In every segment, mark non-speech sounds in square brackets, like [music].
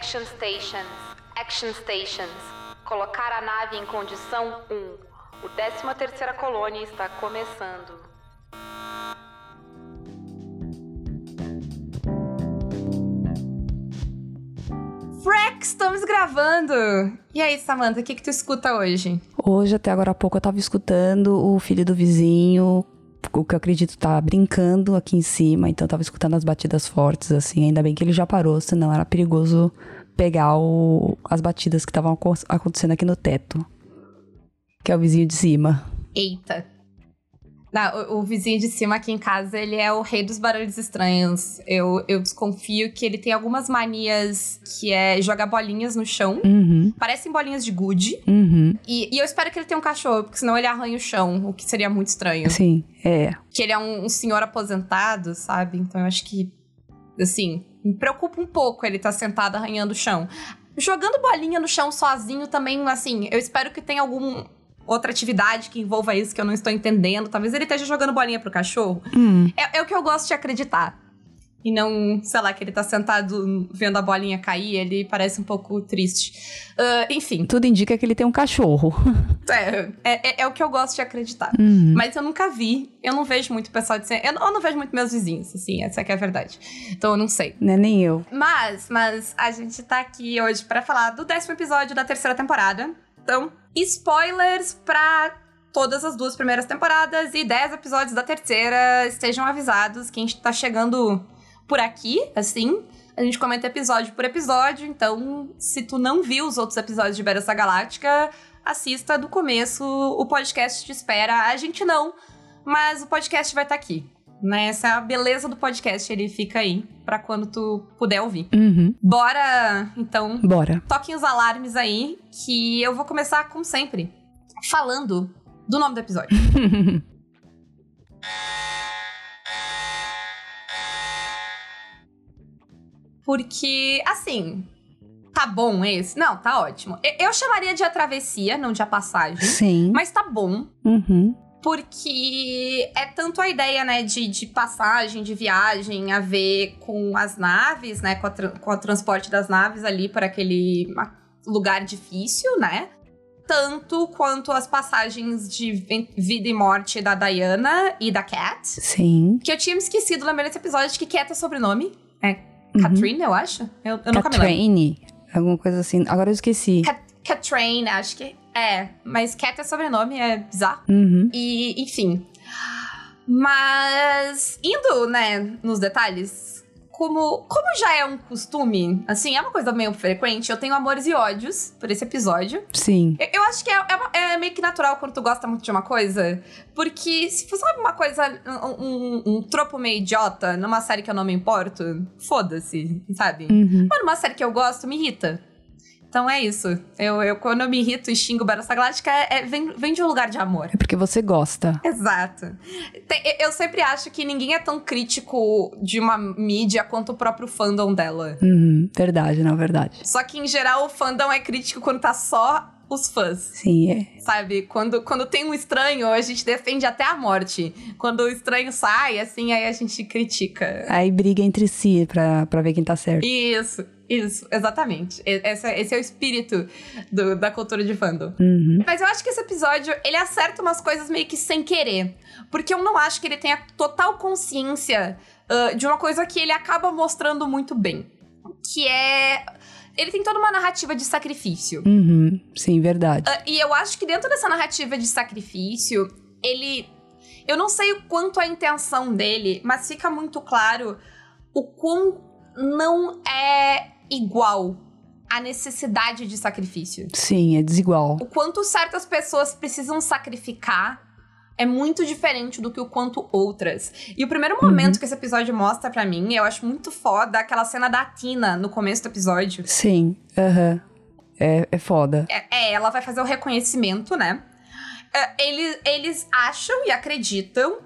Action Stations. Action Stations. Colocar a nave em condição 1. O 13 terceira colônia está começando. Frex, estamos gravando! E aí, Samantha, o que, que tu escuta hoje? Hoje, até agora há pouco, eu tava escutando o filho do vizinho, o que eu acredito tá brincando aqui em cima, então eu tava escutando as batidas fortes, assim. Ainda bem que ele já parou, senão era perigoso pegar o, as batidas que estavam acontecendo aqui no teto. Que é o vizinho de cima. Eita! Não, o, o, vizinho de cima aqui em casa, ele é o rei dos barulhos estranhos. Eu, eu desconfio que ele tem algumas manias que é jogar bolinhas no chão. Uhum. Parecem bolinhas de gude. Uhum. E, e, eu espero que ele tenha um cachorro, porque senão ele arranha o chão, o que seria muito estranho. Sim, é. Que ele é um, um senhor aposentado, sabe? Então eu acho que, assim, me preocupa um pouco ele estar tá sentado arranhando o chão. Jogando bolinha no chão sozinho também, assim, eu espero que tenha algum outra atividade que envolva isso que eu não estou entendendo. Talvez ele esteja jogando bolinha pro cachorro. Hum. É, é, o que eu gosto de acreditar. E não, sei lá, que ele tá sentado vendo a bolinha cair, ele parece um pouco triste. Uh, enfim. Tudo indica que ele tem um cachorro. [laughs] É, é, é o que eu gosto de acreditar. Uhum. Mas eu nunca vi. Eu não vejo muito pessoal de eu, eu não vejo muito meus vizinhos, assim, essa é a verdade. Então eu não sei. Não é nem eu. Mas, mas a gente tá aqui hoje para falar do décimo episódio da terceira temporada. Então, spoilers pra todas as duas primeiras temporadas e 10 episódios da terceira. Estejam avisados que a gente tá chegando por aqui, assim. A gente comenta episódio por episódio, então se tu não viu os outros episódios de Battlestar Galáctica, assista do começo, o podcast te espera. A gente não, mas o podcast vai estar tá aqui. Né? Essa é a beleza do podcast, ele fica aí para quando tu puder ouvir. Uhum. Bora, então. Bora. Toquem os alarmes aí, que eu vou começar, como sempre, falando do nome do episódio. [laughs] Porque, assim, tá bom esse? Não, tá ótimo. Eu chamaria de a travessia, não de a passagem. Sim. Mas tá bom. Uhum porque é tanto a ideia, né, de, de passagem, de viagem, a ver com as naves, né, com, a, com o transporte das naves ali para aquele lugar difícil, né? Tanto quanto as passagens de vida e morte da Diana e da Cat. Sim. Que eu tinha me esquecido, lembrei nesse episódio, de que Cat é sobrenome. É uhum. Katrina, eu acho? Eu, eu nunca me lembro. alguma coisa assim. Agora eu esqueci. Cat Catrain, acho que é, mas Cat é sobrenome, é bizarro. Uhum. E, enfim. Mas, indo, né, nos detalhes, como, como já é um costume, assim, é uma coisa meio frequente, eu tenho amores e ódios por esse episódio. Sim. Eu, eu acho que é, é, é, meio que natural quando tu gosta muito de uma coisa, porque se for sabe uma coisa, um, um, um, tropo meio idiota, numa série que eu não me importo, foda-se, sabe? Uhum. Mas numa série que eu gosto, me irrita. Então é isso. Eu, eu quando eu me irrito e xingo Battlestar Galáctica, é, é, vem, vem de um lugar de amor. É porque você gosta. Exato. Tem, eu sempre acho que ninguém é tão crítico de uma mídia quanto o próprio fandom dela. Uhum, verdade, não, verdade. Só que, em geral, o fandom é crítico quando tá só os fãs. Sim, é. Sabe? Quando, quando tem um estranho, a gente defende até a morte. Quando o estranho sai, assim, aí a gente critica. Aí briga entre si pra, pra ver quem tá certo. Isso. Isso, exatamente. Esse, esse é o espírito do, da cultura de fandom. Uhum. Mas eu acho que esse episódio, ele acerta umas coisas meio que sem querer. Porque eu não acho que ele tenha total consciência uh, de uma coisa que ele acaba mostrando muito bem. Que é... Ele tem toda uma narrativa de sacrifício. Uhum. Sim, verdade. Uh, e eu acho que dentro dessa narrativa de sacrifício, ele... Eu não sei o quanto a intenção dele, mas fica muito claro o quão não é igual a necessidade de sacrifício. Sim, é desigual. O quanto certas pessoas precisam sacrificar é muito diferente do que o quanto outras. E o primeiro momento uhum. que esse episódio mostra para mim, eu acho muito foda aquela cena da Tina no começo do episódio. Sim, aham. Uhum. É, é foda. É, é, ela vai fazer o reconhecimento, né? É, eles, eles acham e acreditam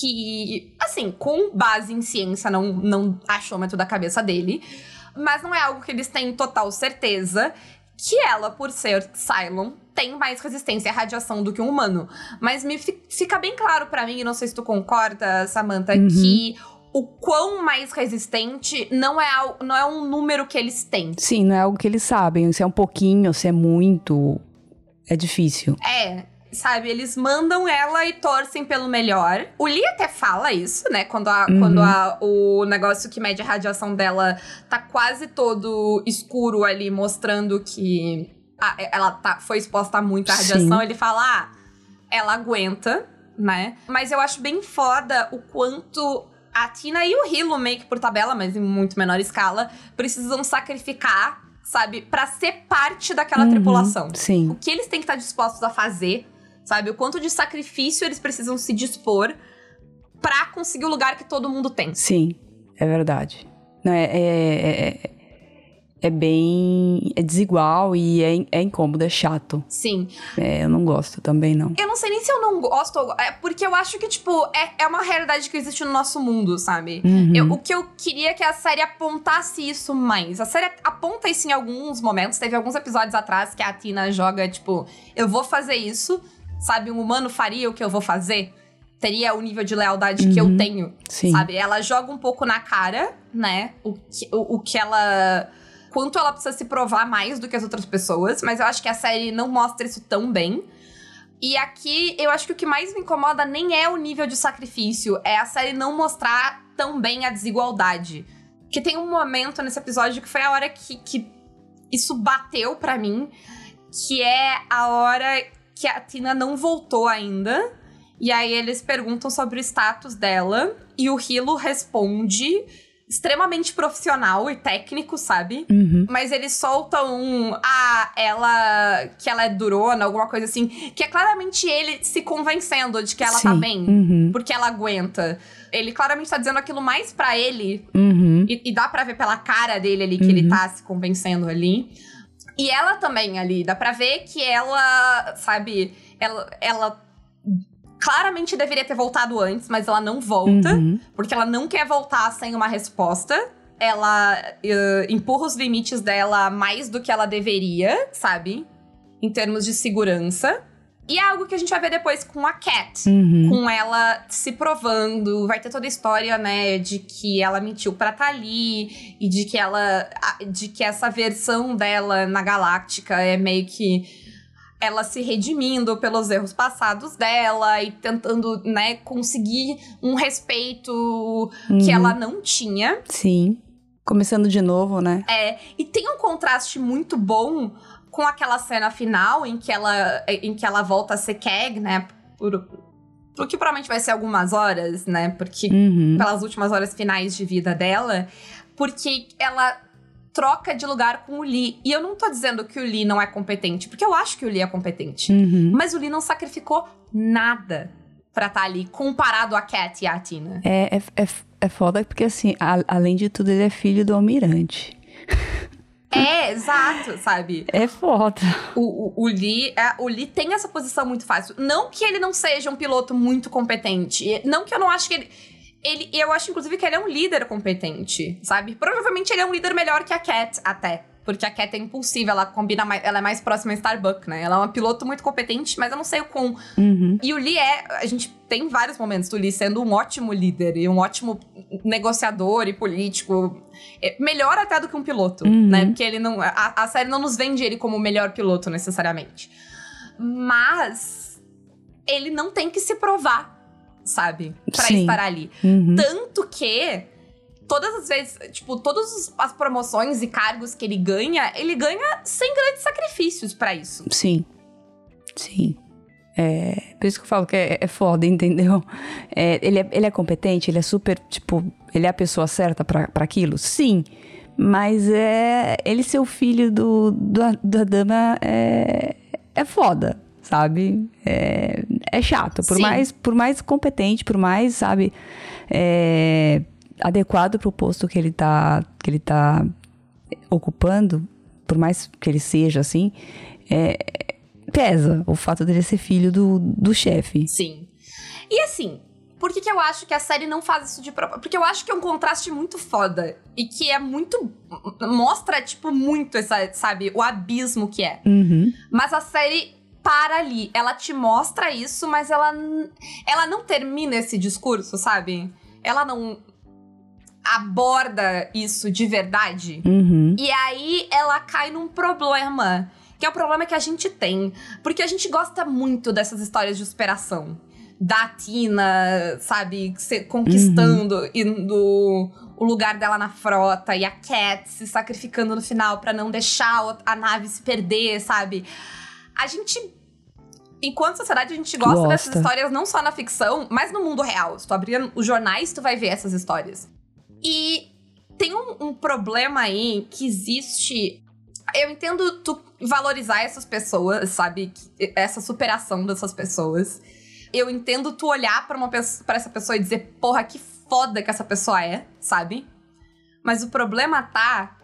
que, assim, com base em ciência, não, não achômetro da cabeça dele, mas não é algo que eles têm total certeza que ela, por ser Cylon, tem mais resistência à radiação do que um humano. Mas me fica bem claro para mim, e não sei se tu concorda, Samantha, uhum. que o quão mais resistente não é, não é um número que eles têm. Sim, não é algo que eles sabem. Se é um pouquinho, se é muito. É difícil. É, sabe? Eles mandam ela e torcem pelo melhor. O Lee até fala isso, né? Quando, a, uhum. quando a, o negócio que mede a radiação dela tá quase todo escuro ali, mostrando que ela tá, foi exposta a muita radiação. Sim. Ele fala, ah, ela aguenta, né? Mas eu acho bem foda o quanto a Tina e o Hilo, meio que por tabela, mas em muito menor escala, precisam sacrificar, sabe, para ser parte daquela uhum, tripulação. Sim. O que eles têm que estar dispostos a fazer, sabe? O quanto de sacrifício eles precisam se dispor para conseguir o lugar que todo mundo tem. Sim, é verdade. Não, é, é, é é bem. é desigual e é, é incômodo, é chato. Sim. É, eu não gosto também, não. Eu não sei nem se eu não gosto, é porque eu acho que, tipo, é, é uma realidade que existe no nosso mundo, sabe? Uhum. Eu, o que eu queria é que a série apontasse isso mais. A série aponta isso em alguns momentos. Teve alguns episódios atrás que a Tina joga, tipo, eu vou fazer isso, sabe? Um humano faria o que eu vou fazer teria o nível de lealdade uhum. que eu uhum. tenho, Sim. sabe? Ela joga um pouco na cara, né? O que, o, o que ela quanto ela precisa se provar mais do que as outras pessoas, mas eu acho que a série não mostra isso tão bem. E aqui eu acho que o que mais me incomoda nem é o nível de sacrifício, é a série não mostrar tão bem a desigualdade. Que tem um momento nesse episódio que foi a hora que, que isso bateu para mim, que é a hora que a Tina não voltou ainda. E aí eles perguntam sobre o status dela e o Hilo responde extremamente profissional e técnico, sabe? Uhum. Mas eles soltam um. Ah, ela. que ela é durona, alguma coisa assim. Que é claramente ele se convencendo de que ela tá Sim. tá bem. Uhum. Porque ela aguenta. Ele claramente tá dizendo aquilo mais para ele. Uhum. E, e, dá para ver pela cara dele ali que ele tá se convencendo ali. E ela também ali, dá pra ver que ela, sabe, ela, ela claramente deveria ter voltado antes, mas ela não volta, uhum. porque ela não quer voltar sem uma resposta. Ela uh, empurra os limites dela mais do que ela deveria, sabe? Em termos de segurança. E é algo que a gente vai ver depois com a Cat. Uhum. Com ela se provando. Vai ter toda a história, né? De que ela mentiu pra tá ali. E de que ela. De que essa versão dela na Galáctica é meio que ela se redimindo pelos erros passados dela e tentando, né, conseguir um respeito uhum. que ela não tinha. Sim. Começando de novo, né? É. E tem um contraste muito bom com aquela cena final em que ela, em que ela volta a ser Keg, né? Por, por que provavelmente vai ser algumas horas, né? Porque uhum. pelas últimas horas finais de vida dela. Porque ela troca de lugar com o Lee. E eu não tô dizendo que o Lee não é competente, porque eu acho que o Lee é competente. Uhum. Mas o Lee não sacrificou nada pra estar tá ali, comparado a Cat e a Tina. É, é, é, é foda porque, assim, a, além de tudo, ele é filho do almirante. É, exato, sabe? É foda. O, o, o, Lee, é, o Lee tem essa posição muito fácil. Não que ele não seja um piloto muito competente. Não que eu não acho que ele ele, eu acho, inclusive, que ele é um líder competente, sabe? Provavelmente ele é um líder melhor que a Cat, até. Porque a Cat é impulsiva, ela combina mais, ela é mais próxima a Starbuck, né? Ela é uma piloto muito competente, mas eu não sei o com. Uhum. E o Lee é. A gente tem vários momentos do Lee sendo um ótimo líder e um ótimo negociador e político. É melhor até do que um piloto, uhum. né? Porque ele não. A, a série não nos vende ele como o melhor piloto necessariamente. Mas ele não tem que se provar sabe? Pra Sim. estar ali. Uhum. Tanto que todas as vezes, tipo, todas as promoções e cargos que ele ganha, ele ganha sem grandes sacrifícios para isso. Sim. Sim. É, por isso que eu falo que é, é foda, [laughs] entendeu? É, ele, é, ele é competente, ele é super, tipo, ele é a pessoa certa para aquilo? Sim. Mas é, ele ser o filho do, do da dama é, é foda, sabe? É, é chato. Por mais, por mais competente, por mais, sabe, é, adequado pro posto que ele tá, que ele tá ocupando, por mais que ele seja assim, é, pesa o fato dele ser filho do, do chefe. Sim. E assim, por que, que eu acho que a série não faz isso de propósito? Porque eu acho que é um contraste muito foda. E que é muito. Mostra, tipo, muito essa, sabe, o abismo que é. Uhum. Mas a série para ali. Ela te mostra isso, mas ela, ela não termina esse discurso, sabe? Ela não aborda isso de verdade. Uhum. E aí ela cai num problema, que é o problema que a gente tem, porque a gente gosta muito dessas histórias de superação. Da Tina, sabe, se- conquistando indo o lugar dela na frota e a Cat se sacrificando no final pra não deixar a nave se perder, sabe? A gente enquanto sociedade, a gente gosta, Gosta. dessas histórias não só na ficção, mas no mundo real. Se tu abrir os jornais, tu vai ver essas histórias. E tem um, um problema aí que existe. Eu entendo tu valorizar essas pessoas, sabe? Essa superação dessas pessoas. Eu entendo tu olhar pra essa pessoa e dizer, porra, que foda que essa pessoa é, sabe? Mas o problema tá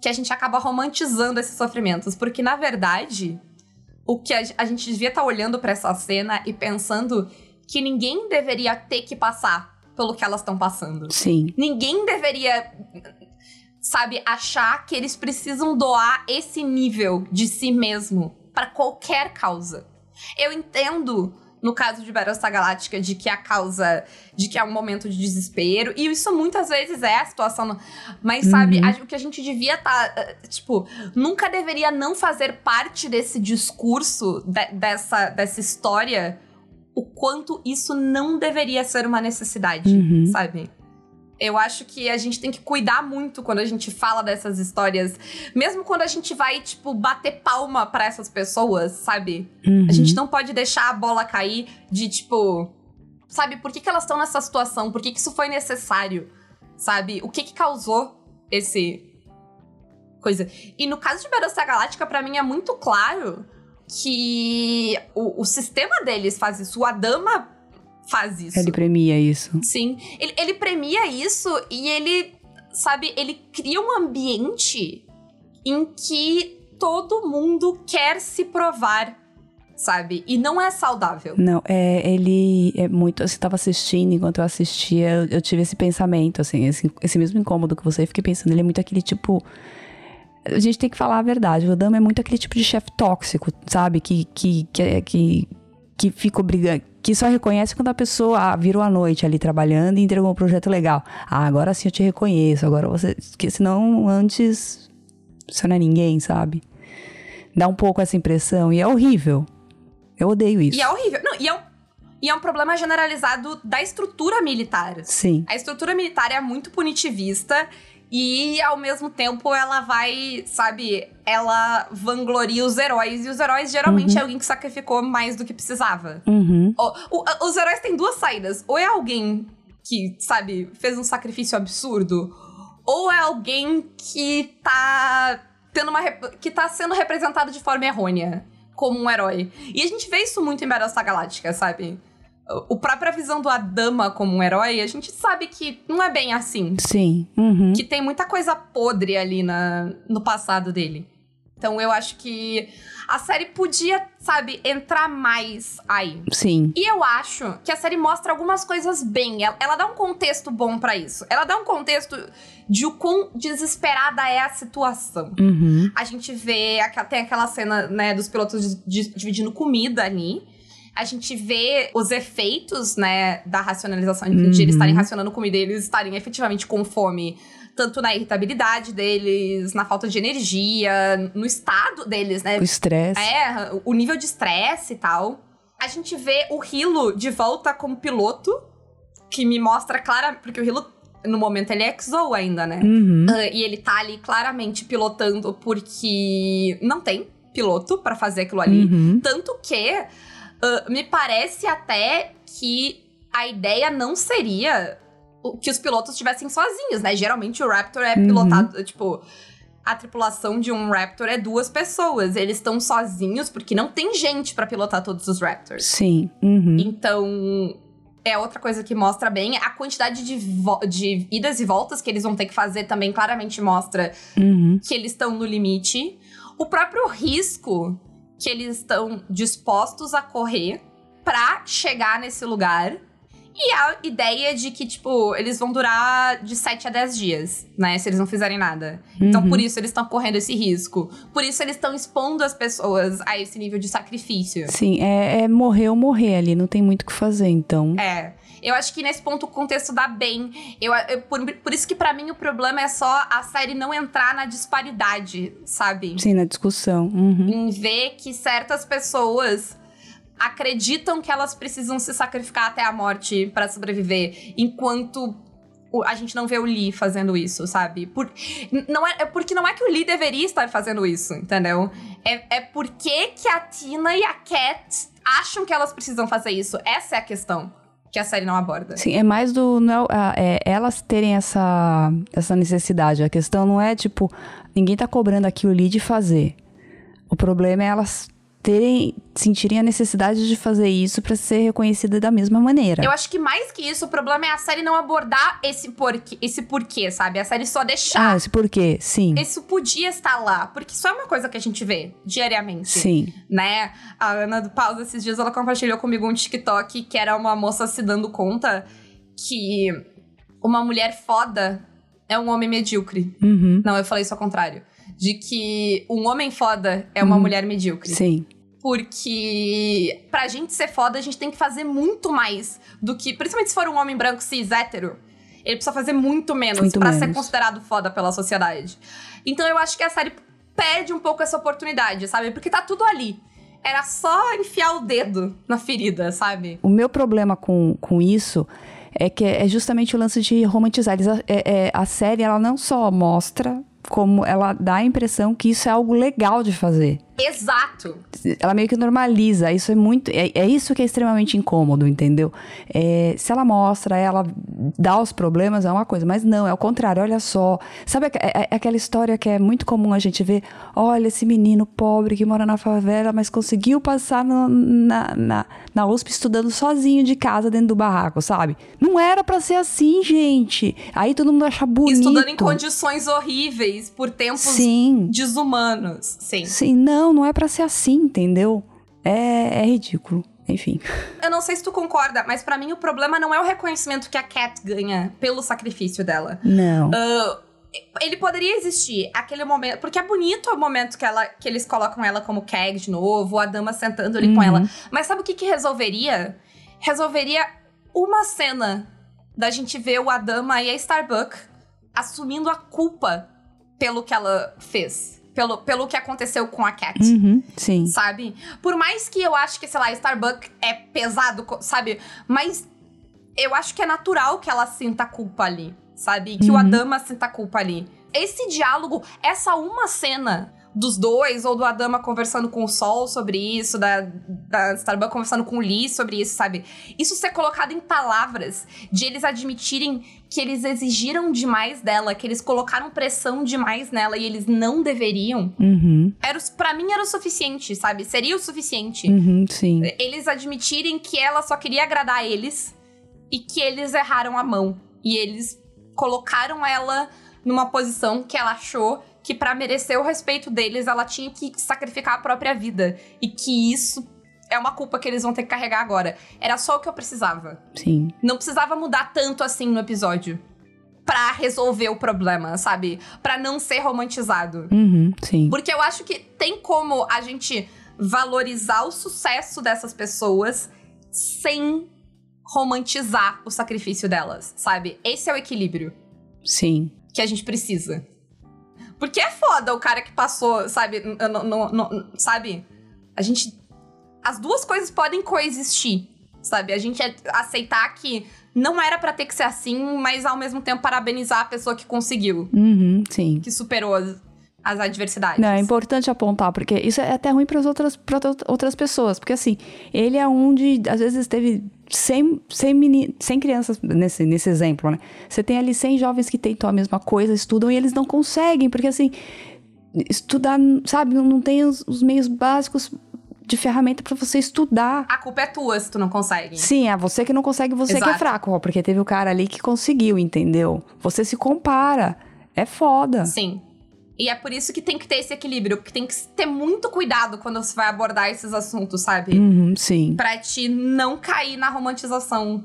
que a gente acaba romantizando esses sofrimentos. Porque, na verdade, o que a, a gente devia estar olhando pra essa cena e pensando que ninguém deveria ter que passar pelo que elas estão passando. Sim. Ninguém deveria, sabe, achar que eles precisam doar esse nível de si mesmo pra qualquer causa. Eu entendo, no caso de Battlestar Galáctica, de que a causa, de que é um momento de desespero, e isso muitas vezes é a situação, mas sabe, Uhum. a- o que a gente devia estar, tipo, nunca deveria não fazer parte desse discurso, de- dessa, dessa história, o quanto isso não deveria ser uma necessidade Uhum. sabe? Eu acho que a gente tem que cuidar muito quando a gente fala dessas histórias. Mesmo quando a gente vai, tipo, bater palma pra essas pessoas, sabe? Uhum. A gente não pode deixar a bola cair de, tipo. Sabe, por que, que elas estão nessa situação? Por que, que isso foi necessário? Sabe? O que que causou esse. coisa? E no caso de Battlestar Galáctica, pra mim é muito claro que o, o sistema deles faz isso. O Adama faz isso. Ele premia isso. Sim. Ele, ele premia isso e ele, sabe, ele cria um ambiente em que todo mundo quer se provar, sabe? E não é saudável. Não, é, ele é muito. Você tava assistindo, enquanto eu assistia, eu, eu tive esse pensamento, assim, esse, esse mesmo incômodo que você, eu fiquei pensando, ele é muito aquele tipo. A gente tem que falar a verdade. O Dama é muito aquele tipo de chefe tóxico, sabe? Que, que, que, é- que, que fica obrigando. Que só reconhece quando a pessoa ah, virou a noite ali trabalhando e entregou um projeto legal. Ah, agora sim eu te reconheço. Agora você. Que senão antes. Você não é ninguém, sabe? Dá um pouco essa impressão. E é horrível. Eu odeio isso. E é horrível. Não, e é um, e é um problema generalizado da estrutura militar. Sim. A estrutura militar é muito punitivista e, ao mesmo tempo, ela vai, sabe, ela vangloria os heróis. E os heróis geralmente Uhum. é alguém que sacrificou mais do que precisava. Uhum. O- o- os heróis têm duas saídas. Ou é alguém que, sabe, fez um sacrifício absurdo, ou é alguém que tá tendo uma que tá sendo representado de forma errônea como um herói. E a gente vê isso muito em Battlestar Galáctica, sabe? O a própria visão do Adama como um herói, a gente sabe que não é bem assim. Sim. Uhum. Que tem muita coisa podre ali na, no passado dele. Então eu acho que a série podia, sabe, entrar mais aí. Sim. E eu acho que a série mostra algumas coisas bem. Ela, ela dá um contexto bom pra isso. Ela dá um contexto de o quão desesperada é a situação. Uhum. A gente vê, tem aquela cena, né, dos pilotos di- di- dividindo comida ali. A gente vê os efeitos, né, da racionalização, de Uhum. eles estarem racionando comida e eles estarem efetivamente com fome. Tanto na irritabilidade deles, na falta de energia, no estado deles, né? O estresse. É, o nível de estresse e tal. A gente vê o Hilo de volta como piloto, que me mostra claramente. Porque o Hilo, no momento, ele é XO ainda, né? Uhum. Ah, e ele tá ali claramente pilotando porque não tem piloto pra fazer aquilo ali. Uhum. Tanto que ah, me parece até que a ideia não seria que os pilotos estivessem sozinhos, né? Geralmente o Raptor é Uhum. pilotado, tipo. A tripulação de um Raptor é duas pessoas. Eles estão sozinhos porque não tem gente pra pilotar todos os Raptors. Sim. Uhum. Então, é outra coisa que mostra bem. A quantidade de, de idas e voltas que eles vão ter que fazer também claramente mostra Uhum. que eles estão no limite. O próprio risco que eles estão dispostos a correr pra chegar nesse lugar. E a ideia de que, tipo, eles vão durar de 7 a 10 dias, né? Se eles não fizerem nada. Então, Uhum. por isso eles estão correndo esse risco. Por isso eles estão expondo as pessoas a esse nível de sacrifício. Sim, é, é morrer ou morrer ali, não tem muito o que fazer, então. É. Eu acho que nesse ponto o contexto dá bem. Eu, eu por, por isso que para mim o problema é só a série não entrar na disparidade, sabe? Sim, na discussão. Uhum. Em ver que certas pessoas acreditam que elas precisam se sacrificar até a morte para sobreviver, enquanto a gente não vê o Lee fazendo isso, sabe? Por, não é, é, porque não é que o Lee deveria estar fazendo isso, entendeu? É, é porque que a Tina e a Cat acham que elas precisam fazer isso. Essa é a questão que a série não aborda. Sim, é mais do. Não, é, é, elas terem essa, essa necessidade. A questão não é, tipo, ninguém tá cobrando aqui o Lee de fazer. O problema é elas terem, sentirem a necessidade de fazer isso para ser reconhecida da mesma maneira. Eu acho que mais que isso, o problema é a série não abordar esse porquê, esse porquê, sabe? A série só deixar. Ah, esse porquê, sim. Isso podia estar lá, porque isso é uma coisa que a gente vê diariamente. Sim. Né? A Ana do Pausa, esses dias, ela compartilhou comigo um TikTok que era uma moça se dando conta que uma mulher foda é um homem medíocre. Uhum. Não, eu falei isso ao contrário. De que um homem foda é uma uhum. mulher medíocre. Sim. Porque pra gente ser foda, a gente tem que fazer muito mais do que. Principalmente se for um homem branco cis hétero. Ele precisa fazer muito menos para ser considerado foda pela sociedade. Então eu acho que a série perde um pouco essa oportunidade, sabe? Porque tá tudo ali. Era só enfiar o dedo na ferida, sabe? O meu problema com, com isso é que é justamente o lance de romantizar. Eles, é, é, a série, ela não só mostra como ela dá a impressão que isso é algo legal de fazer. Exato. Ela meio que normaliza. Isso é muito. É, é isso que é extremamente incômodo, entendeu? É, se ela mostra, ela dá os problemas, é uma coisa. Mas não, é o contrário. Olha só. Sabe é, é aquela história que é muito comum a gente ver? Olha, esse menino pobre que mora na favela, mas conseguiu passar no, na, na, na USP estudando sozinho de casa dentro do barraco, sabe? Não era para ser assim, gente. Aí todo mundo acha bonito. Estudando em condições horríveis, por tempos Sim. desumanos. Sim. Sim, não não, não é para ser assim, entendeu? É, é ridículo. Enfim. [laughs] Eu não sei se tu concorda, mas para mim o problema não é o reconhecimento que a Cat ganha pelo sacrifício dela. Não. Uh, ele poderia existir aquele momento. Porque é bonito o momento que, ela, que eles colocam ela como Keg de novo, a dama sentando ali uhum. com ela. Mas sabe o que, que resolveria? Resolveria uma cena da gente ver o Adama e a Starbuck assumindo a culpa pelo que ela fez pelo, pelo que aconteceu com a Cat. Uhum, sim. Sabe? Por mais que eu acho que, sei lá, Starbucks é pesado, sabe? Mas eu acho que é natural que ela sinta culpa ali, sabe? Que uhum. o Adama sinta culpa ali. Esse diálogo, essa uma cena dos dois, ou do Adama conversando com o Sol sobre isso, da, da Starbucks conversando com o Lee sobre isso, sabe? Isso ser colocado em palavras, de eles admitirem que eles exigiram demais dela, que eles colocaram pressão demais nela e eles não deveriam. Uhum. Era, para mim era o suficiente, sabe? Seria o suficiente. Uhum, sim. Eles admitirem que ela só queria agradar eles e que eles erraram a mão. E eles colocaram ela numa posição que ela achou que para merecer o respeito deles, ela tinha que sacrificar a própria vida. E que isso é uma culpa que eles vão ter que carregar agora. Era só o que eu precisava. Sim. Não precisava mudar tanto assim no episódio. Pra resolver o problema, sabe? Pra não ser romantizado. Uhum, sim. Porque eu acho que tem como a gente valorizar o sucesso dessas pessoas sem romantizar o sacrifício delas, sabe? Esse é o equilíbrio. Sim. Que a gente precisa. Porque é foda o cara que passou, sabe? No, no, no, sabe? A gente. As duas coisas podem coexistir, sabe? A gente aceitar que não era para ter que ser assim, mas ao mesmo tempo parabenizar a pessoa que conseguiu. Uhum, sim. Que superou as, adversidades. Não, é importante apontar, porque isso é até ruim para outras, pra outras pessoas. Porque assim, ele é um de. Às vezes teve 100, 100, meni, 100 crianças, nesse, nesse exemplo, né? Você tem ali 100 jovens que tentam a mesma coisa, estudam e eles não conseguem, porque assim, estudar, sabe, não, não tem os, os meios básicos de ferramenta para você estudar. A culpa é tua se tu não consegue. Sim, é você que não consegue, você Exato. que é fraco, ó, porque teve o cara ali que conseguiu, entendeu? Você se compara. É foda. Sim. E é por isso que tem que ter esse equilíbrio, que tem que ter muito cuidado quando você vai abordar esses assuntos, sabe? Uhum, sim. Pra te não cair na romantização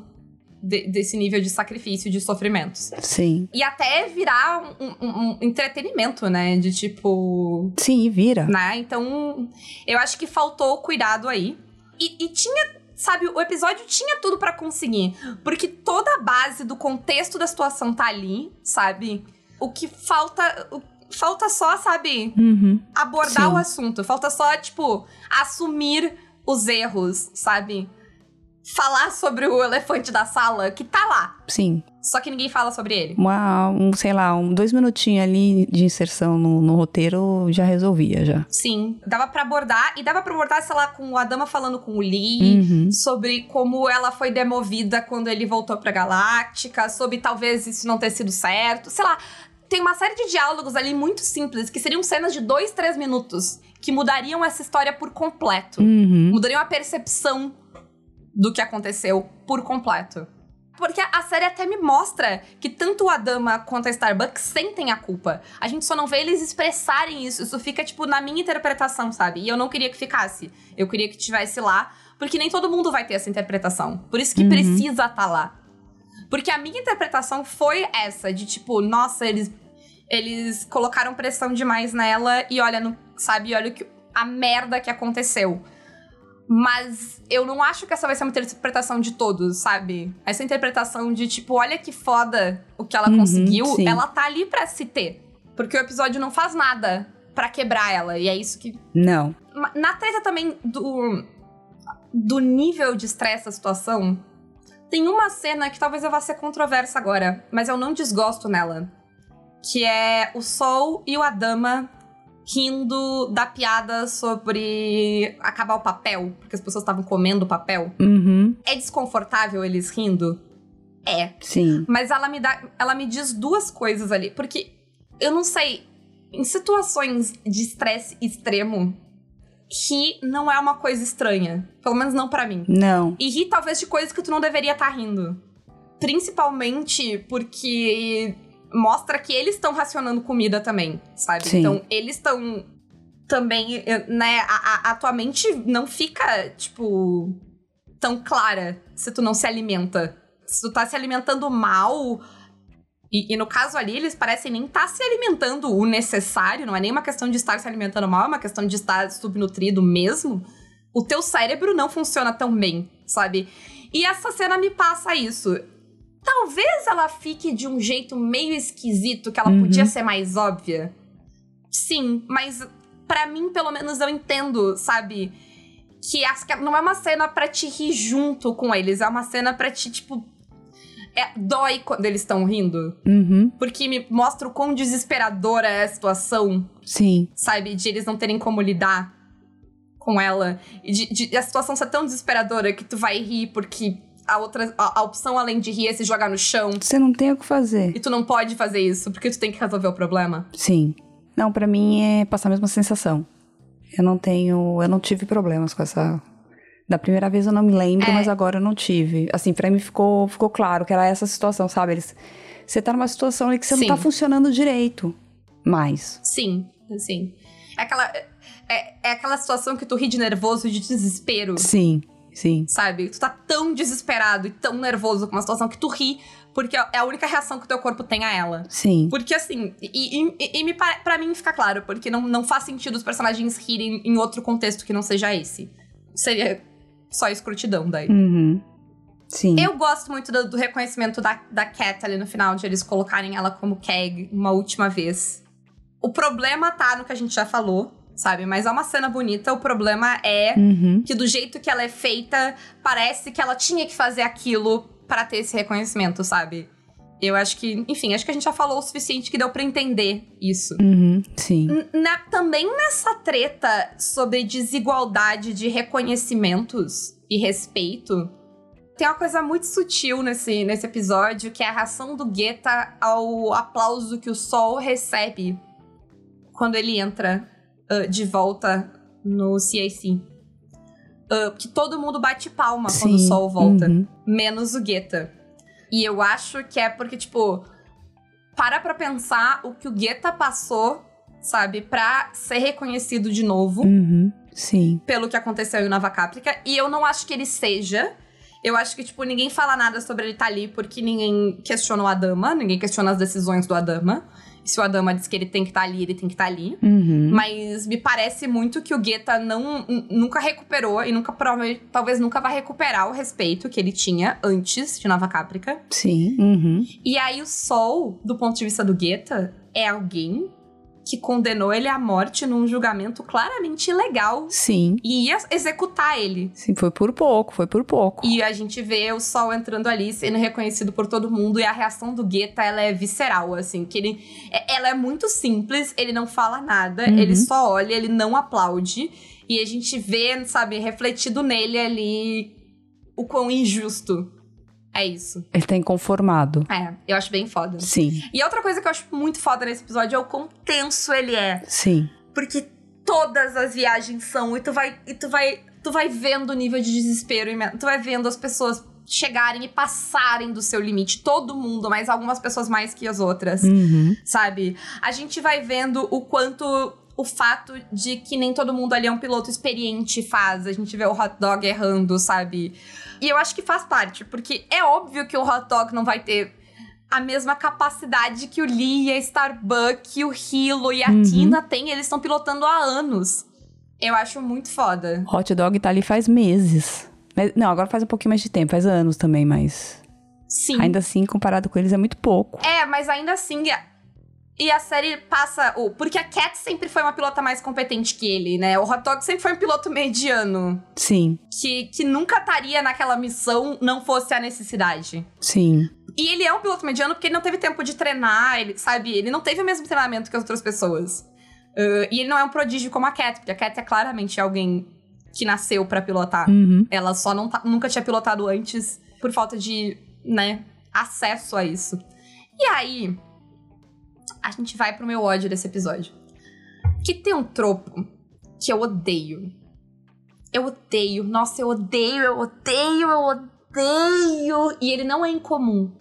de, desse nível de sacrifício, de sofrimentos. Sim. E até virar um, um, um, entretenimento, né? De tipo. Sim, vira. Né? Então, eu acho que faltou cuidado aí. E, e tinha sabe, o episódio tinha tudo pra conseguir. Porque toda a base do contexto da situação tá ali, sabe? O que falta. o- falta só, sabe, Uhum. abordar Sim. o assunto. Falta só, tipo, assumir os erros, sabe? Falar sobre o elefante da sala, que tá lá. Sim. Só que ninguém fala sobre ele. Uma, um, sei lá, um, dois minutinhos ali de inserção no, no roteiro já resolvia, já. Sim. Dava pra abordar, e dava pra abordar, sei lá, com a dama falando com o Lee. Uhum. Sobre como ela foi demovida quando ele voltou pra Galáctica, sobre talvez isso não ter sido certo. Sei lá, tem uma série de diálogos ali muito simples, que seriam cenas de dois, três minutos, que mudariam essa história por completo. Uhum. Mudariam a percepção do que aconteceu por completo. Porque a série até me mostra que tanto o Adama quanto a Starbucks sentem a culpa. A gente só não vê eles expressarem isso. Isso fica, tipo, na minha interpretação, sabe? E eu não queria que ficasse. Eu queria que tivesse lá, porque nem todo mundo vai ter essa interpretação. Por isso que Uhum. precisa estar lá. Porque a minha interpretação foi essa, de tipo, nossa, eles, eles colocaram pressão demais nela e olha, no, sabe, olha o que, a merda que aconteceu. Mas eu não acho que essa vai ser uma interpretação de todos, sabe? Essa interpretação de tipo, olha que foda o que ela Uhum, conseguiu, sim. ela tá ali pra se ter. Porque o episódio não faz nada pra quebrar ela. E é isso que Não. Na treta também do, do nível de estresse da situação, tem uma cena que talvez eu vá ser controversa agora, mas eu não desgosto nela. Que é o Sol e o Adama rindo da piada sobre acabar o papel, porque as pessoas estavam comendo papel. Uhum. É desconfortável eles rindo? É. Sim. Mas ela me dá, ela me diz duas coisas ali, porque eu não sei, em situações de estresse extremo, rir não é uma coisa estranha, pelo menos não pra mim. Não. E rir talvez de coisas que tu não deveria estar rindo. Principalmente porque mostra que eles estão racionando comida também, sabe? Sim. Então, eles estão também, né, a, a, a tua mente não fica, tipo, tão clara se tu não se alimenta. Se tu tá se alimentando mal. E, e no caso ali, eles parecem nem estar se alimentando o necessário, não é nem uma questão de estar se alimentando mal, é uma questão de estar subnutrido mesmo. O teu cérebro não funciona tão bem, sabe? E essa cena me passa isso. Talvez ela fique de um jeito meio esquisito, que ela Uhum. podia ser mais óbvia. Sim, mas pra mim, pelo menos, eu entendo, sabe? Que as- que não é uma cena pra te rir junto com eles, é uma cena pra te, tipo. É, dói quando eles estão rindo. Uhum. Porque me mostra o quão desesperadora é a situação, Sim. sabe? De eles não terem como lidar com ela. E de, de a situação ser tão desesperadora que tu vai rir porque a outra. A, a opção além de rir é se jogar no chão. Você não tem o que fazer. E tu não pode fazer isso porque tu tem que resolver o problema. Sim. Não, pra mim é passar a mesma sensação. Eu não tenho. Eu não tive problemas com essa. Da primeira vez eu não me lembro, É. mas agora eu não tive. Assim, pra mim ficou, ficou claro que era essa situação, sabe? Eles, você tá numa situação ali que você Sim. não tá funcionando direito. Mais. Sim, sim. É aquela. É, é aquela situação que tu ri de nervoso e de desespero. Sim, sim. sabe? Tu tá tão desesperado e tão nervoso com uma situação que tu ri, porque é a única reação que o teu corpo tem a ela. Sim. Porque assim, e, e, e- me pra mim fica claro, porque não, não faz sentido os personagens rirem em outro contexto que não seja esse. Seria só escrutidão daí. Uhum. Sim. Eu gosto muito do, do reconhecimento da, da Cat ali no final, de eles colocarem ela como Keg uma última vez. O problema tá no que a gente já falou, sabe? Mas é uma cena bonita, o problema é Uhum. que do jeito que ela é feita, parece que ela tinha que fazer aquilo para ter esse reconhecimento, sabe? Eu acho que, enfim, acho que a gente já falou o suficiente que deu pra entender isso. Uhum. Sim. Na- também nessa treta sobre desigualdade de reconhecimentos e respeito, tem uma coisa muito sutil nesse, nesse episódio, que é a reação do Guetta ao aplauso que o Sol recebe quando ele entra ah, de volta no CIC. Ah, que todo mundo bate palma quando o Sim. Sol volta Uhum. menos o Guetta. E eu acho que é porque, tipo, para pra pensar o que o Guetta passou, sabe, pra ser reconhecido de novo Uhum. Sim. pelo que aconteceu em Nova Caprica. E eu não acho que ele seja. Eu acho que, tipo, ninguém fala nada sobre ele estar ali porque ninguém questiona o Adama, ninguém questiona as decisões do Adama. Se o Adama diz que ele tem que estar tá ali, ele tem que estar tá ali. Uhum. Mas me parece muito que o Geta não, nunca recuperou e nunca talvez nunca vai recuperar o respeito que ele tinha antes de Nova Caprica. Sim. Uhum. E aí o Sol, do ponto de vista do Geta, é alguém que condenou ele à morte num julgamento claramente ilegal. Sim. E ia executar ele. Sim, foi por pouco, foi por pouco. E a gente vê o Sol entrando ali, sendo reconhecido por todo mundo, e a reação do Guetta, ela é visceral, assim, que ele... É, ela é muito simples, ele não fala nada, uhum. ele só olha, ele não aplaude, e a gente vê, sabe, refletido nele ali o quão injusto é isso. Ele tá inconformado. É, eu acho bem foda. Sim. E outra coisa que eu acho muito foda nesse episódio é o quão tenso ele é. Sim. Porque todas as viagens são, e tu vai. E tu vai. Tu vai vendo o nível de desespero, tu vai vendo as pessoas chegarem e passarem do seu limite. Todo mundo, mas algumas pessoas mais que as outras. Uhum. Sabe? A gente vai vendo o quanto o fato de que nem todo mundo ali é um piloto experiente faz. A gente vê o hot dog errando, sabe? E eu acho que faz parte, porque é óbvio que o hot dog não vai ter a mesma capacidade que o Lee, a Starbuck, o Hilo e a uhum. Tina têm. Eles estão pilotando há anos. Eu acho muito foda. Hot dog tá ali faz meses. Não, agora faz um pouquinho mais de tempo, faz anos também, mas. Sim. Ainda assim, comparado com eles, é muito pouco. É, mas ainda assim, e a série passa. o porque a Cat sempre foi uma pilota mais competente que ele, né? O Hot Dog sempre foi um piloto mediano. Sim. Que, que nunca estaria naquela missão não fosse a necessidade. Sim. E ele é um piloto mediano porque ele não teve tempo de treinar, ele, sabe? Ele não teve o mesmo treinamento que as outras pessoas. Uh, e ele não é um prodígio como a Cat, porque a Cat é claramente alguém que nasceu para pilotar. Uhum. Ela só não tá, nunca tinha pilotado antes por falta de, né, acesso a isso. E aí, a gente vai pro meu ódio desse episódio. Que tem um tropo que eu odeio. Eu odeio. Nossa, eu odeio, eu odeio, eu odeio. E ele não é incomum.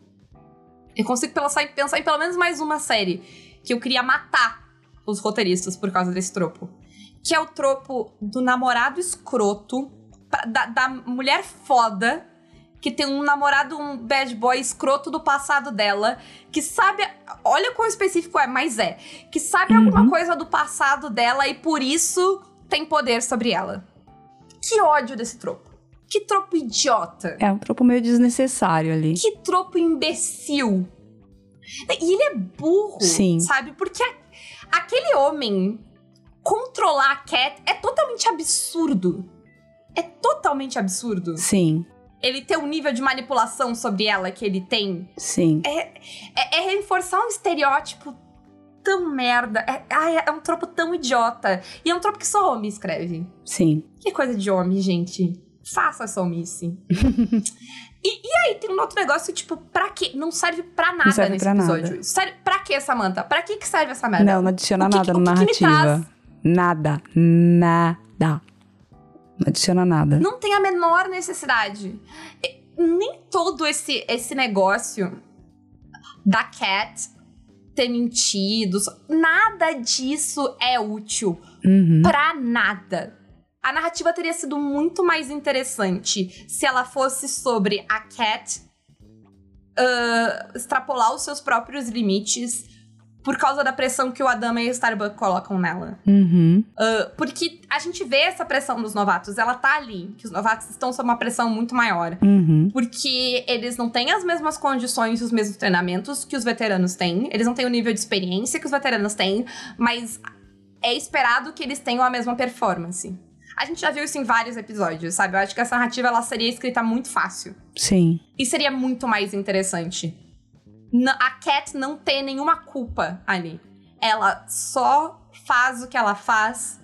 Eu consigo pensar, pensar em pelo menos mais uma série que eu queria matar os roteiristas por causa desse tropo. Que é o tropo do namorado escroto, da, da mulher foda que tem um namorado, um bad boy escroto do passado dela, que sabe. Olha quão específico é, mas é. Que sabe uhum. alguma coisa do passado dela e por isso tem poder sobre ela. Que ódio desse tropo. Que tropo idiota. É um tropo meio desnecessário ali. Que tropo imbecil. E ele é burro, Sim. sabe? Porque a, aquele homem controlar a Cat é totalmente absurdo. É totalmente absurdo. Sim ele ter um nível de manipulação sobre ela que ele tem. Sim. É, é, é reforçar um estereótipo tão merda. É, é, é, um tropo tão idiota. E é um tropo que só homem escreve. Sim. Que coisa de homem, gente. Faça essa homice. [laughs] e, e, aí, tem um outro negócio, tipo, pra quê? Não serve pra nada serve nesse pra episódio. Nada. Serve, pra quê, Samantha? Pra que, que serve essa merda? Não, não adiciona que, nada que, na narrativa. Nada. Nada. Não adiciona nada. Não tem a menor necessidade. Nem todo esse, esse negócio da Cat ter mentido, nada disso é útil uhum. pra nada. A narrativa teria sido muito mais interessante se ela fosse sobre a Cat uh, extrapolar os seus próprios limites por causa da pressão que o Adama e o Starbuck colocam nela. Uhum. Uh, porque a gente vê essa pressão dos novatos, ela tá ali, que os novatos estão sob uma pressão muito maior. Uhum. Porque eles não têm as mesmas condições e os mesmos treinamentos que os veteranos têm, eles não têm o nível de experiência que os veteranos têm, mas é esperado que eles tenham a mesma performance. A gente já viu isso em vários episódios, sabe? Eu acho que essa narrativa ela seria escrita muito fácil. Sim. E seria muito mais interessante a Cat não tem nenhuma culpa ali. Ela só faz o que ela faz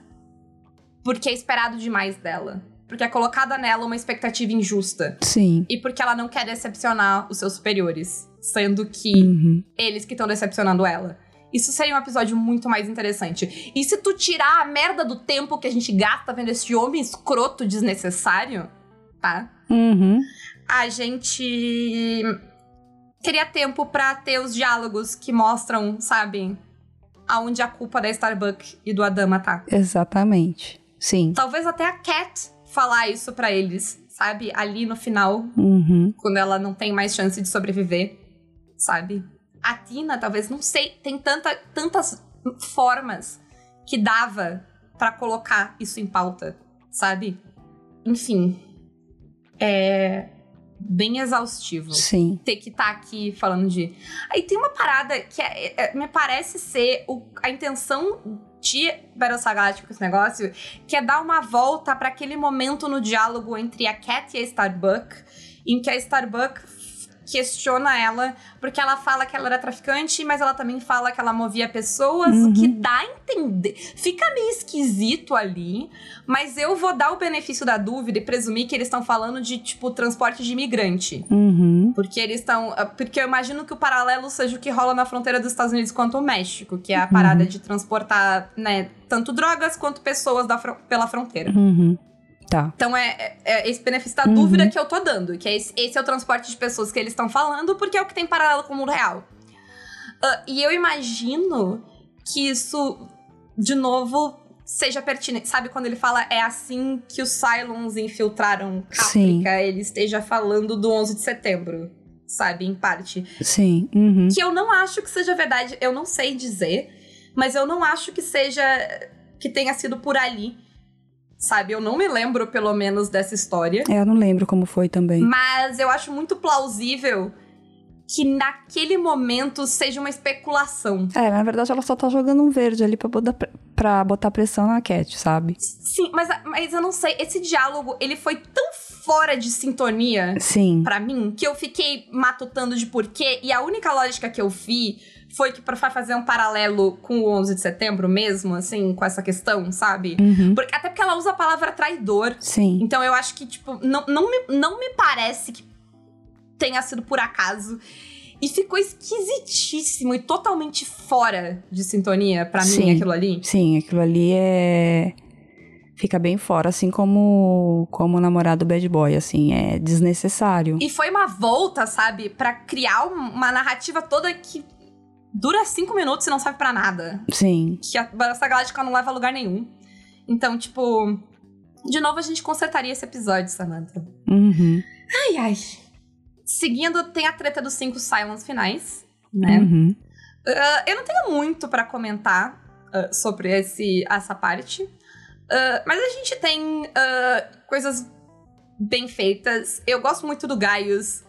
porque é esperado demais dela. Porque é colocada nela uma expectativa injusta. Sim. E porque ela não quer decepcionar os seus superiores. Sendo que uhum. eles que estão decepcionando ela. Isso seria um episódio muito mais interessante. E se tu tirar a merda do tempo que a gente gasta vendo esse homem escroto desnecessário, tá? Uhum. A gente teria tempo para ter os diálogos que mostram, sabe, aonde a culpa da Starbuck e do Adama tá. Exatamente. Sim. Talvez até a Cat falar isso para eles, sabe? Ali no final, uhum. quando ela não tem mais chance de sobreviver, sabe? a Tina, talvez, não sei, tem tanta, tantas formas que dava para colocar isso em pauta, sabe? Enfim. É bem exaustivo. Sim. Ter que estar tá aqui falando de. Aí tem uma parada que é, é, me parece ser o, a intenção de Battlestar Galactica esse negócio, que é dar uma volta para aquele momento no diálogo entre a Cat e a Starbuck, em que a Starbuck questiona ela, porque ela fala que ela era traficante, mas ela também fala que ela movia pessoas, uhum. o que dá a entender. Fica meio esquisito ali, mas eu vou dar o benefício da dúvida e presumir que eles estão falando de, tipo, transporte de imigrante. Uhum. Porque eles estão. Ah, porque eu imagino que o paralelo seja o que rola na fronteira dos Estados Unidos quanto o México, que é a parada uhum. de transportar, né, tanto drogas quanto pessoas da, pela fronteira. Uhum. Tá. Então é, é, é esse benefício da uhum. dúvida que eu tô dando, que é esse, esse, é o transporte de pessoas que eles estão falando, porque é o que tem paralelo com o mundo real. Uh, e eu imagino que isso, de novo, seja pertinente. Sabe quando ele fala é assim que os Cylons infiltraram Caprica, ele esteja falando do 11 de setembro, sabe? Em parte. Sim. Uhum. Que eu não acho que seja verdade, eu não sei dizer, mas eu não acho que seja. que tenha sido por ali sabe? Eu não me lembro, pelo menos, dessa história. É, eu não lembro como foi também. Mas eu acho muito plausível que naquele momento seja uma especulação. É, na verdade ela só tá jogando um verde ali pra botar, pra botar pressão na Cat, sabe? Sim, mas, mas eu não sei, esse diálogo, ele foi tão fora de sintonia Sim. para mim que eu fiquei matutando de porquê e a única lógica que eu vi foi que para fazer um paralelo com o 11 de setembro mesmo, assim, com essa questão, sabe? Uhum. Porque, até porque ela usa a palavra traidor. Sim. Então eu acho que, tipo, não, não, me, não me parece que tenha sido por acaso. E ficou esquisitíssimo e totalmente fora de sintonia para mim aquilo ali. Sim, aquilo ali é fica bem fora, assim como como o namorado bad boy, assim, é desnecessário. E foi uma volta, sabe, para criar uma narrativa toda que dura cinco minutos e não serve para nada. Sim. Que a Battlestar Galáctica não leva a lugar nenhum. Então, tipo, de novo a gente consertaria esse episódio, Samantha. Uhum. Ai, ai. Seguindo, tem a treta dos cinco Silence finais, né? Uhum. Uh, eu não tenho muito para comentar uh, sobre esse, essa parte. Uh, mas a gente tem coisas bem feitas. Eu gosto muito do Gaius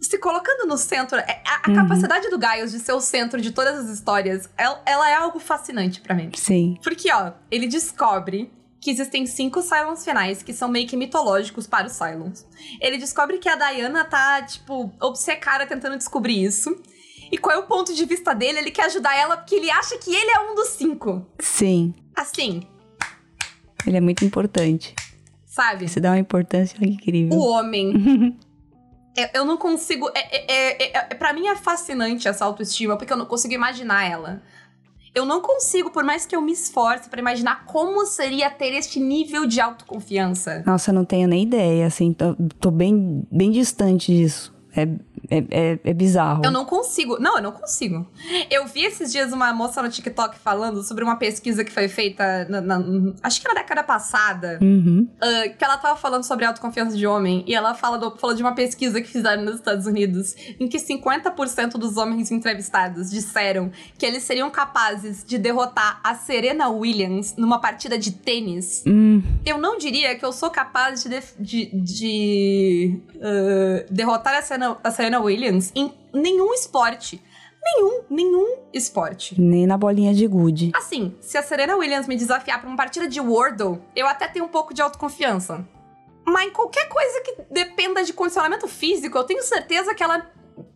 se colocando no centro. É, a, a uhum. capacidade do Gaius de ser o centro de todas as histórias, ela, ela é algo fascinante para mim. Sim. Porque, ó, ele descobre que existem cinco Cylons finais que são meio que mitológicos para os Cylons. Ele descobre que a Diana tá, tipo, obcecada tentando descobrir isso. E qual é o ponto de vista dele? Ele quer ajudar ela porque ele acha que ele é um dos cinco. Sim. Assim. Ele é muito importante. Sabe? Você dá uma importância incrível. O homem [laughs] eu não consigo. É, é, é, é, é para mim é fascinante essa autoestima, porque eu não consigo imaginar ela. Eu não consigo, por mais que eu me esforce para imaginar como seria ter este nível de autoconfiança. Nossa, eu não tenho nem ideia, assim, tô, tô bem, bem distante disso. É, é, é, é, bizarro. Eu não consigo. Não, eu não consigo. Eu vi esses dias uma moça no TikTok falando sobre uma pesquisa que foi feita, na, na, acho que na década passada, uhum. uh, que ela tava falando sobre autoconfiança de homem. E ela fala do, falou de uma pesquisa que fizeram nos Estados Unidos, em que 50% dos homens entrevistados disseram que eles seriam capazes de derrotar a Serena Williams numa partida de tênis. Uhum. Eu não diria que eu sou capaz de, de, de uh, derrotar a Serena, a Serena Serena Williams em nenhum esporte. Nenhum, nenhum esporte. Nem na bolinha de gude. Assim, se a Serena Williams me desafiar pra uma partida de Wordle, eu até tenho um pouco de autoconfiança. Mas em qualquer coisa que dependa de condicionamento físico, eu tenho certeza que ela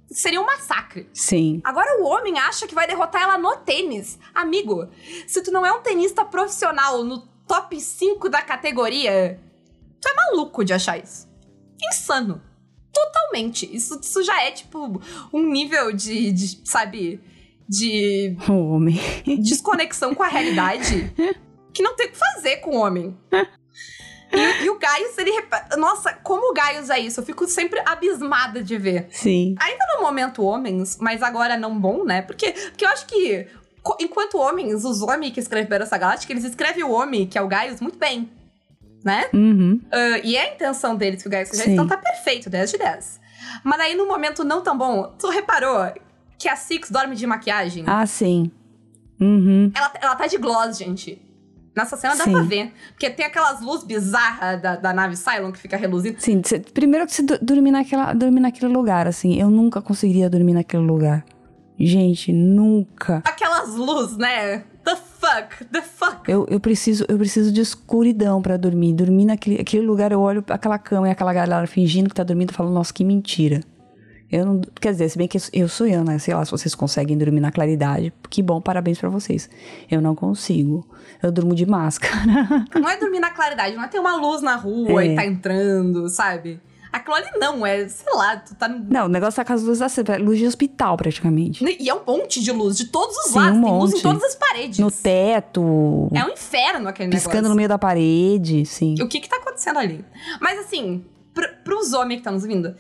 seria um massacre. Sim. Agora o homem acha que vai derrotar ela no tênis. Amigo, se tu não é um tenista profissional no top 5 da categoria, tu é maluco de achar isso. Insano. Totalmente. Isso, isso já é, tipo, um nível de, de sabe, de. O homem. Desconexão com a realidade que não tem o que fazer com o homem. E, e, o Gaius, ele. Nossa, como o Gaius é isso? Eu fico sempre abismada de ver. Sim. Ainda no momento homens, mas agora não bom, né? Porque, porque eu acho que, enquanto homens, os homens que escrevem essa galáctica, eles escrevem o homem, que é o Gaius, muito bem né? Uhum. Uh, e é a intenção deles que o Gaia seja, então tá perfeito, 10 de 10. Mas aí, no momento não tão bom, tu reparou que a Six dorme de maquiagem? Ah, sim. Uhum. Ela, ela tá de gloss, gente. Nessa cena dá Sim. pra ver. Porque tem aquelas luzes bizarras da, da nave Cylon que fica reluzindo. Sim, cê- primeiro que você dormir, naquela, dormir naquele lugar, assim. Eu nunca conseguiria dormir naquele lugar. Gente, nunca. Aquelas luzes, né? The fuck? The fuck? Eu, eu, preciso, eu preciso de escuridão pra dormir. Dormir naquele aquele lugar, eu olho aquela cama e aquela galera fingindo que tá dormindo e falo, nossa, que mentira. Eu não. Quer dizer, se bem que eu sou eu, né? Sei lá, se vocês conseguem dormir na claridade, que bom, parabéns pra vocês. Eu não consigo. Eu durmo de máscara. [laughs] Não é dormir na claridade, não é ter uma luz na rua É. e tá entrando, sabe? Aquilo ali não, é, sei lá, tu tá. no- não, o negócio tá com as luzes acesas, é luz de hospital praticamente. E é um monte de luz, de todos os Sim, lados, um tem luz em todas as paredes. No teto, É um inferno aquele piscando negócio. no meio da parede, sim. O que que tá acontecendo ali? Mas assim, pr pros homens que estão nos vindo,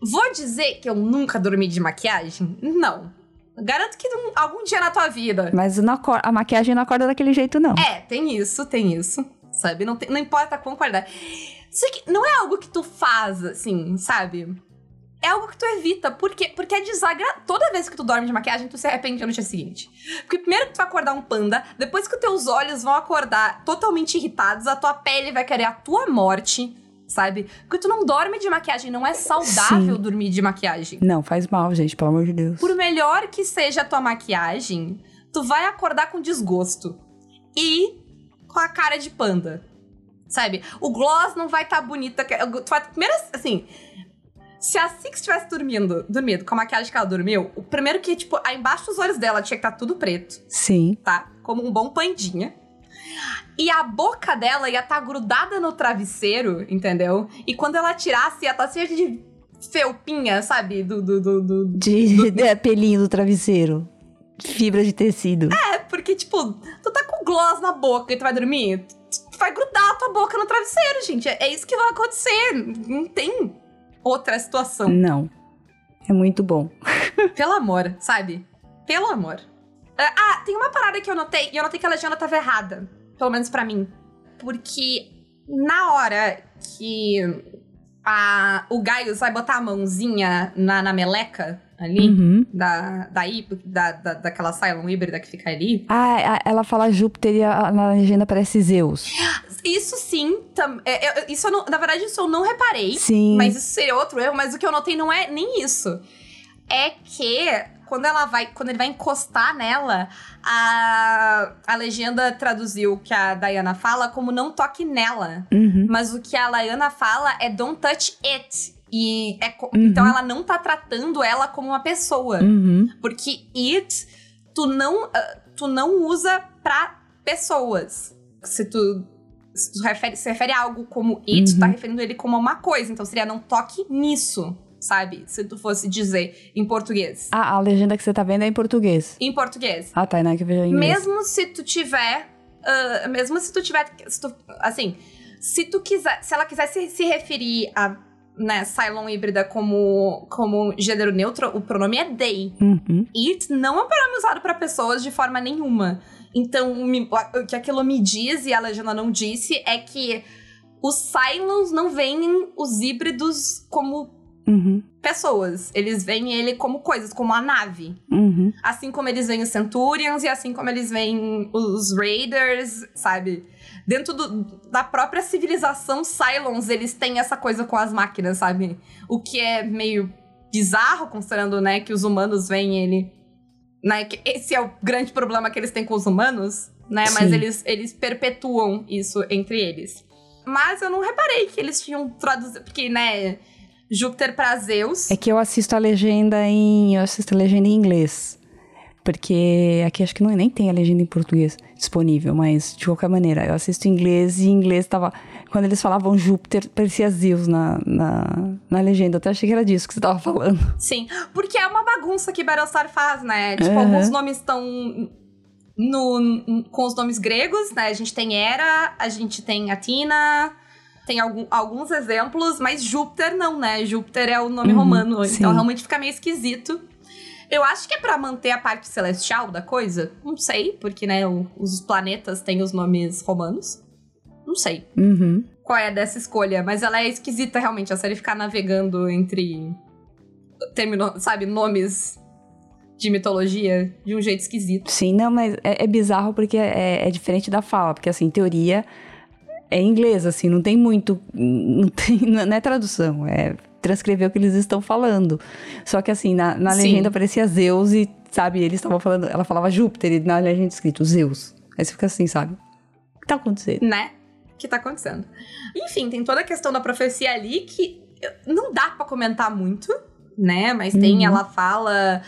vou dizer que eu nunca dormi de maquiagem? Não. Garanto que num- algum dia na tua vida. Mas a maquiagem não acorda daquele jeito, não. É, tem isso, tem isso. Sabe? Não, tem- não importa a qualidade. Isso aqui não é algo que tu faz, assim, sabe? É algo que tu evita. Por quê? Porque é desagradável. Toda vez que tu dorme de maquiagem, tu se arrepende no dia seguinte. Porque primeiro que tu vai acordar um panda, depois que os teus olhos vão acordar totalmente irritados, a tua pele vai querer a tua morte, sabe? Porque tu não dorme de maquiagem, não é saudável Sim. dormir de maquiagem. Não, faz mal, gente, pelo amor de Deus. Por melhor que seja a tua maquiagem, tu vai acordar com desgosto. E com a cara de panda. Sabe? O gloss não vai estar bonita. que- Tu vai, primeiro, assim. Se a Six estivesse dormindo, dormindo com a maquiagem que ela dormiu, o primeiro que, tipo, aí embaixo dos olhos dela tinha que estar tudo preto, Sim. tá? Como um bom pandinha. E a boca dela ia estar grudada no travesseiro, entendeu? E quando ela tirasse, ia estar cheia de felpinha, sabe? Do, do, do, do, De, [laughs] é, pelinho do travesseiro. Fibra de tecido. É, porque, tipo, tu tá com gloss na boca e tu vai dormir, vai grudar a tua boca no travesseiro, gente. É, é isso que vai acontecer. Não tem outra situação. Não. É muito bom. [laughs] Pelo amor, sabe? Pelo amor. Ah, Ah, tem uma parada que eu notei, e eu notei que a legenda tava errada. Pelo menos pra mim. Porque na hora que a, o Gaius vai botar a mãozinha na, na meleca ali, Uhum. da, da, hí- da, da, daquela Cylon híbrida que fica ali, Ah, ela fala Júpiter e a- na legenda parece Zeus. Isso sim, tam, é, isso eu não- na verdade, isso eu não reparei. Sim. Mas isso seria outro erro, mas o que eu notei não é nem isso. É que quando ela vai. Quando ele vai encostar nela, a, a legenda traduziu o que a Diana fala como não toque nela. Uhum. Mas o que a Laiana fala é don't touch it. E é Uhum. então ela não tá tratando ela como uma pessoa. Uhum. Porque it, tu não, ah, tu não usa pra pessoas. Se tu, se tu refere, se refere a algo como it, tu tá Uhum. referindo ele como uma coisa. Então seria não toque nisso, sabe? Se tu fosse dizer em português. Ah, a legenda que você tá vendo é em português. Em português. Ah, tá, não é que eu vejo em inglês. Mesmo se tu tiver. ah, mesmo se tu tiver. se tu- assim, se tu quiser. Se ela quisesse se referir a. Né, Cylon híbrida como, como gênero neutro, o pronome é they. Uhum. It não é um pronome usado pra pessoas de forma nenhuma. Então, o que aquilo me diz, e a legenda não disse, é que os Cylons não veem os híbridos como Uhum. pessoas. Eles veem ele como coisas, como a nave. Uhum. Assim como eles veem os Centurions e assim como eles veem os Raiders, sabe? Dentro do- da própria civilização Cylons, eles têm essa coisa com as máquinas, sabe? O que é meio bizarro, considerando, né, que os humanos veem ele... Né, esse é o grande problema que eles têm com os humanos, né? Mas Sim. eles, eles perpetuam isso entre eles. Mas eu não reparei que eles tinham traduzido... Porque, né... Júpiter pra Zeus... É que eu assisto a legenda em. Eu assisto a legenda em inglês. Porque aqui acho que não, nem tem a legenda em português disponível, mas de qualquer maneira, eu assisto em inglês e em inglês tava. Quando eles falavam Júpiter, parecia Zeus na, na, na legenda. Eu até achei que era disso que você tava falando. Sim, porque é uma bagunça que Battlestar faz, né? Tipo, Uhum. alguns nomes estão no, com os nomes gregos, né? A gente tem Hera, a gente tem Atina, tem algum- alguns exemplos, mas Júpiter não, né? Júpiter é o nome Uhum, romano, sim. então realmente fica meio esquisito. Eu acho que é pra manter a parte celestial da coisa. Não sei, porque, né, os planetas têm os nomes romanos. Não sei Uhum. qual é dessa escolha, mas ela é esquisita realmente, a série ficar navegando entre termino, sabe, nomes de mitologia de um jeito esquisito. Sim, não, mas é, é bizarro porque é, é, diferente da fala, porque assim, teoria é inglês, assim, não tem muito. Não, tem, [laughs] não é tradução, é transcrever o que eles estão falando. Só que assim, na, na legenda aparecia Zeus e, sabe, eles estavam falando, ela falava Júpiter e na legenda escrito Zeus. Aí você fica assim, sabe? O que tá acontecendo? Né? O que tá acontecendo? Enfim, tem toda a questão da profecia ali que não dá para comentar muito né? Mas tem, uhum. ela fala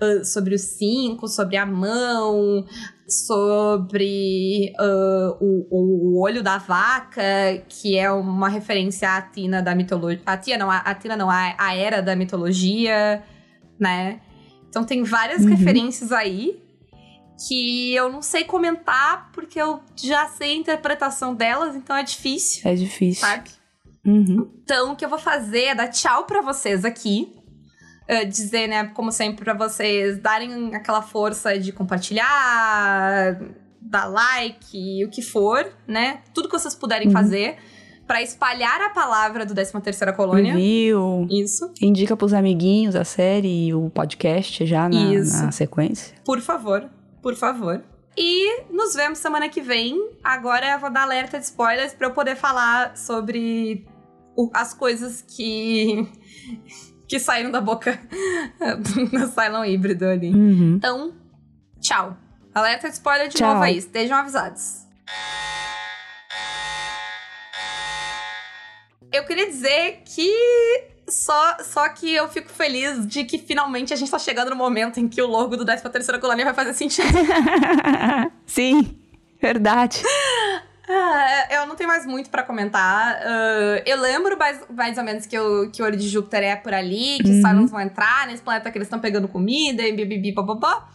uh, sobre os cinco, sobre a mão, sobre uh, o, o, olho da vaca, que é uma referência à Atina da mitologia. Atina não, a Atina não, a, a era da mitologia, né? Então tem várias uhum. referências aí que eu não sei comentar porque eu já sei a interpretação delas, então é difícil. É difícil. Sabe? Uhum. Então, o que eu vou fazer é dar tchau para vocês aqui uh, dizer, né, como sempre, para vocês darem aquela força de compartilhar, dar like, o que for, né? Tudo que vocês puderem uhum. fazer para espalhar a palavra do 13 terceira colônia. Review. Isso. Indica pros amiguinhos a série e o podcast já na, na, sequência. Por favor, por favor. E nos vemos semana que vem. Agora eu vou dar alerta de spoilers para eu poder falar sobre o, as coisas que que saíram da boca [laughs] do Cylon híbrido ali. Uhum. Então, tchau. Alerta de spoiler de tchau. novo aí, estejam avisados. Eu queria dizer que só, só que eu fico feliz de que finalmente a gente tá chegando no momento em que o logo do 13 terceira colônia vai fazer sentido. [laughs] Sim, verdade. [laughs] Ah, eu não tenho mais muito para comentar. Uh, eu lembro mais, mais ou menos que, o, que o olho de Júpiter é por ali, que uhum. os Cylons vão entrar nesse planeta que eles estão pegando comida e bibibi bababá.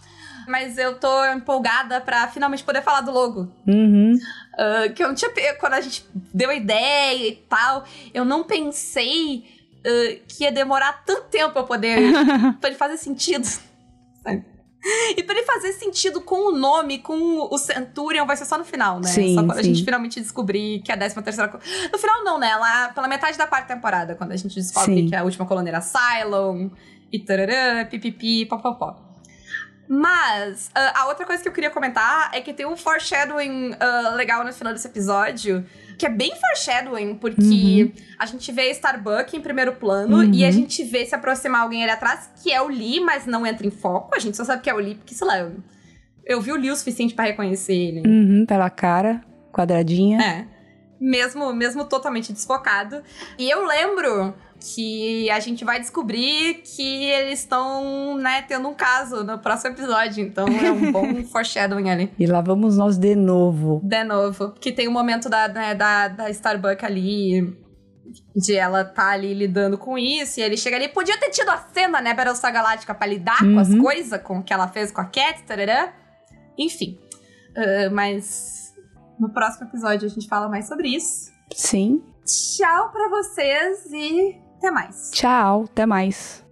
Mas eu tô empolgada para finalmente poder falar do logo. Uhum. Uh, que eu não tinha. Quando a gente deu a ideia e tal, eu não pensei uh, que ia demorar tanto tempo pra poder. [laughs] pra ele fazer sentido. Sabe? [laughs] E pra ele fazer sentido com o nome, com o Centurion, vai ser só no final, né? Sim, só quando sim. a gente finalmente descobrir que é a 13 terceira... No final não, né? Lá pela metade da quarta temporada, quando a gente descobre sim. que a última colônia era Cylon, e tararã, pipipi, popopó. Mas, uh, a outra coisa que eu queria comentar é que tem um foreshadowing uh, legal no final desse episódio, que é bem foreshadowing, porque uhum. a gente vê Starbuck em primeiro plano uhum. e a gente vê se aproximar alguém ali atrás, que é o Lee, mas não entra em foco. A gente só sabe que é o Lee, porque, sei lá, eu, eu vi o Lee o suficiente para reconhecer ele. Uhum, pela cara, quadradinha. É. Mesmo, mesmo totalmente desfocado. E eu lembro que a gente vai descobrir que eles estão, né, tendo um caso no próximo episódio. Então é um bom [laughs] foreshadowing ali. E lá vamos nós de novo. De novo. Que tem o um momento da, né, da, da Starbuck ali. De ela tá ali lidando com isso, e ele chega ali. Podia ter tido a cena, né, Battlestar Galáctica, pra lidar uhum. com as uhum. coisas, com o que ela fez com a Cat, tarará. Enfim. Uh, mas no próximo episódio a gente fala mais sobre isso. Sim. Tchau pra vocês e até mais. Tchau, até mais.